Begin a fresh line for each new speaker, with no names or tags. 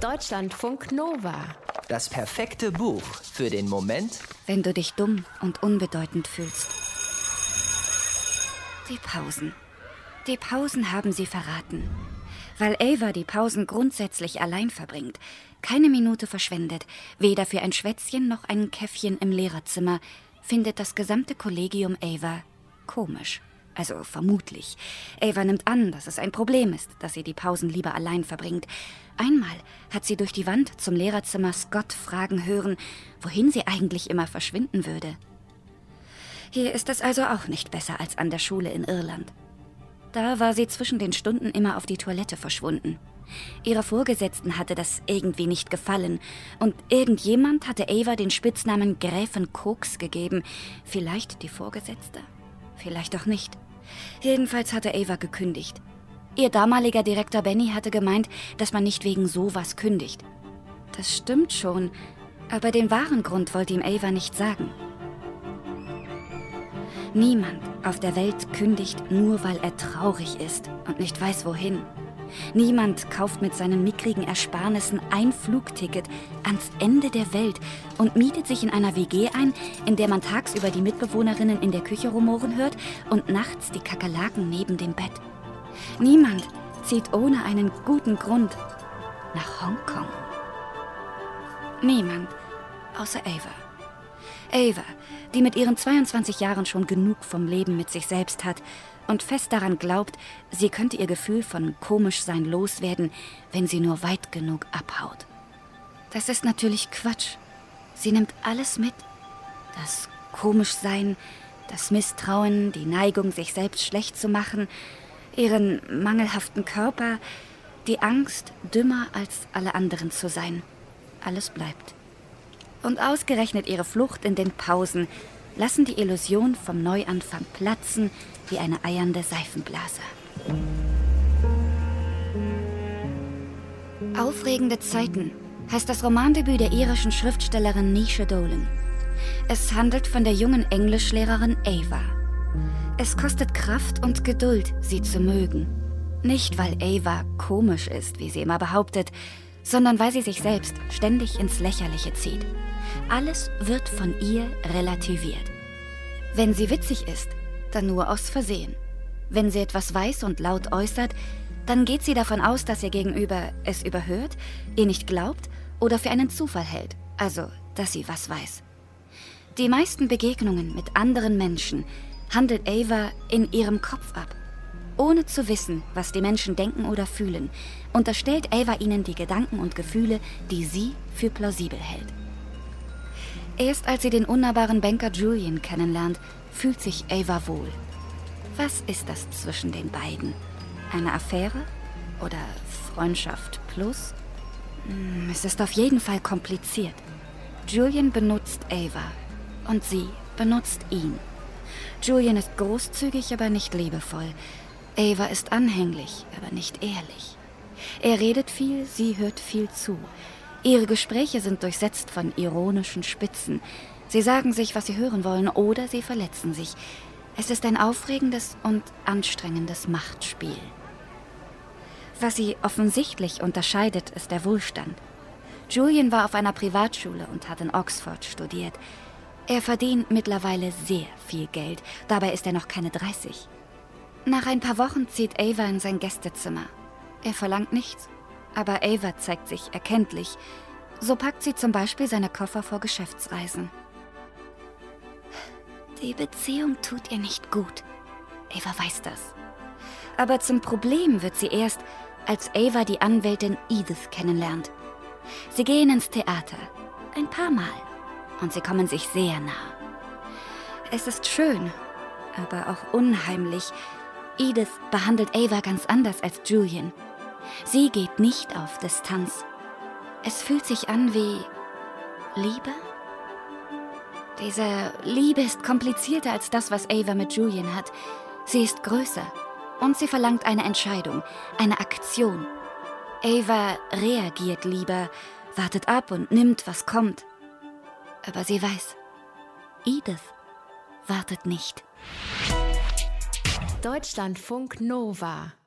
Deutschlandfunk Nova.
Das perfekte Buch für den Moment,
wenn du dich dumm und unbedeutend fühlst. Die Pausen. Die Pausen haben sie verraten. Weil Ava die Pausen grundsätzlich allein verbringt, keine Minute verschwendet, weder für ein Schwätzchen noch ein Käffchen im Lehrerzimmer, findet das gesamte Kollegium Ava komisch. Also vermutlich. Ava nimmt an, dass es ein Problem ist, dass sie die Pausen lieber allein verbringt. Einmal hat sie durch die Wand zum Lehrerzimmer Scott fragen hören, wohin sie eigentlich immer verschwinden würde. Hier ist es also auch nicht besser als an der Schule in Irland. Da war sie zwischen den Stunden immer auf die Toilette verschwunden. Ihrer Vorgesetzten hatte das irgendwie nicht gefallen, und irgendjemand hatte Ava den Spitznamen Gräfin Koks gegeben. Vielleicht die Vorgesetzte? Vielleicht auch nicht. Jedenfalls hatte Ava gekündigt. Ihr damaliger Direktor Benny hatte gemeint, dass man nicht wegen sowas kündigt. Das stimmt schon, aber den wahren Grund wollte ihm Ava nicht sagen. Niemand auf der Welt kündigt nur, weil er traurig ist und nicht weiß wohin. Niemand kauft mit seinen mickrigen Ersparnissen ein Flugticket ans Ende der Welt und mietet sich in einer WG ein, in der man tagsüber die Mitbewohnerinnen in der Küche rumoren hört und nachts die Kakerlaken neben dem Bett. Niemand zieht ohne einen guten Grund nach Hongkong. Niemand außer Ava. Ava, die mit ihren 22 Jahren schon genug vom Leben mit sich selbst hat und fest daran glaubt, sie könnte ihr Gefühl von komisch sein loswerden, wenn sie nur weit genug abhaut. Das ist natürlich Quatsch. Sie nimmt alles mit. Das Komischsein, das Misstrauen, die Neigung, sich selbst schlecht zu machen, ihren mangelhaften Körper, die Angst, dümmer als alle anderen zu sein. Alles bleibt. Und ausgerechnet ihre Flucht in den Pausen lassen die Illusion vom Neuanfang platzen wie eine eiernde Seifenblase. Aufregende Zeiten heißt das Romandebüt der irischen Schriftstellerin Nisha Dolan. Es handelt von der jungen Englischlehrerin Ava. Es kostet Kraft und Geduld, sie zu mögen. Nicht, weil Ava komisch ist, wie sie immer behauptet, sondern weil sie sich selbst ständig ins Lächerliche zieht. Alles wird von ihr relativiert. Wenn sie witzig ist, dann nur aus Versehen. Wenn sie etwas weiß und laut äußert, dann geht sie davon aus, dass ihr Gegenüber es überhört, ihr nicht glaubt oder für einen Zufall hält, also dass sie was weiß. Die meisten Begegnungen mit anderen Menschen handelt Ava in ihrem Kopf ab. Ohne zu wissen, was die Menschen denken oder fühlen, unterstellt Ava ihnen die Gedanken und Gefühle, die sie für plausibel hält. Erst als sie den unnahbaren Banker Julian kennenlernt, fühlt sich Ava wohl. Was ist das zwischen den beiden? Eine Affäre oder Freundschaft plus? Hm, es ist auf jeden Fall kompliziert. Julian benutzt Ava und sie benutzt ihn. Julian ist großzügig, aber nicht liebevoll. Ava ist anhänglich, aber nicht ehrlich. Er redet viel, sie hört viel zu. Ihre Gespräche sind durchsetzt von ironischen Spitzen. Sie sagen sich, was sie hören wollen, oder sie verletzen sich. Es ist ein aufregendes und anstrengendes Machtspiel. Was sie offensichtlich unterscheidet, ist der Wohlstand. Julian war auf einer Privatschule und hat in Oxford studiert. Er verdient mittlerweile sehr viel Geld, dabei ist er noch keine 30. Nach ein paar Wochen zieht Ava in sein Gästezimmer. Er verlangt nichts, aber Ava zeigt sich erkenntlich. So packt sie zum Beispiel seine Koffer vor Geschäftsreisen. Die Beziehung tut ihr nicht gut. Ava weiß das. Aber zum Problem wird sie erst, als Ava die Anwältin Edith kennenlernt. Sie gehen ins Theater. Ein paar Mal. Und sie kommen sich sehr nah. Es ist schön, aber auch unheimlich. Edith behandelt Ava ganz anders als Julian. Sie geht nicht auf Distanz. Es fühlt sich an wie Liebe? Diese Liebe ist komplizierter als das, was Ava mit Julian hat. Sie ist größer und sie verlangt eine Entscheidung, eine Aktion. Ava reagiert lieber, wartet ab und nimmt, was kommt. Aber sie weiß, Edith wartet nicht.
Deutschlandfunk Nova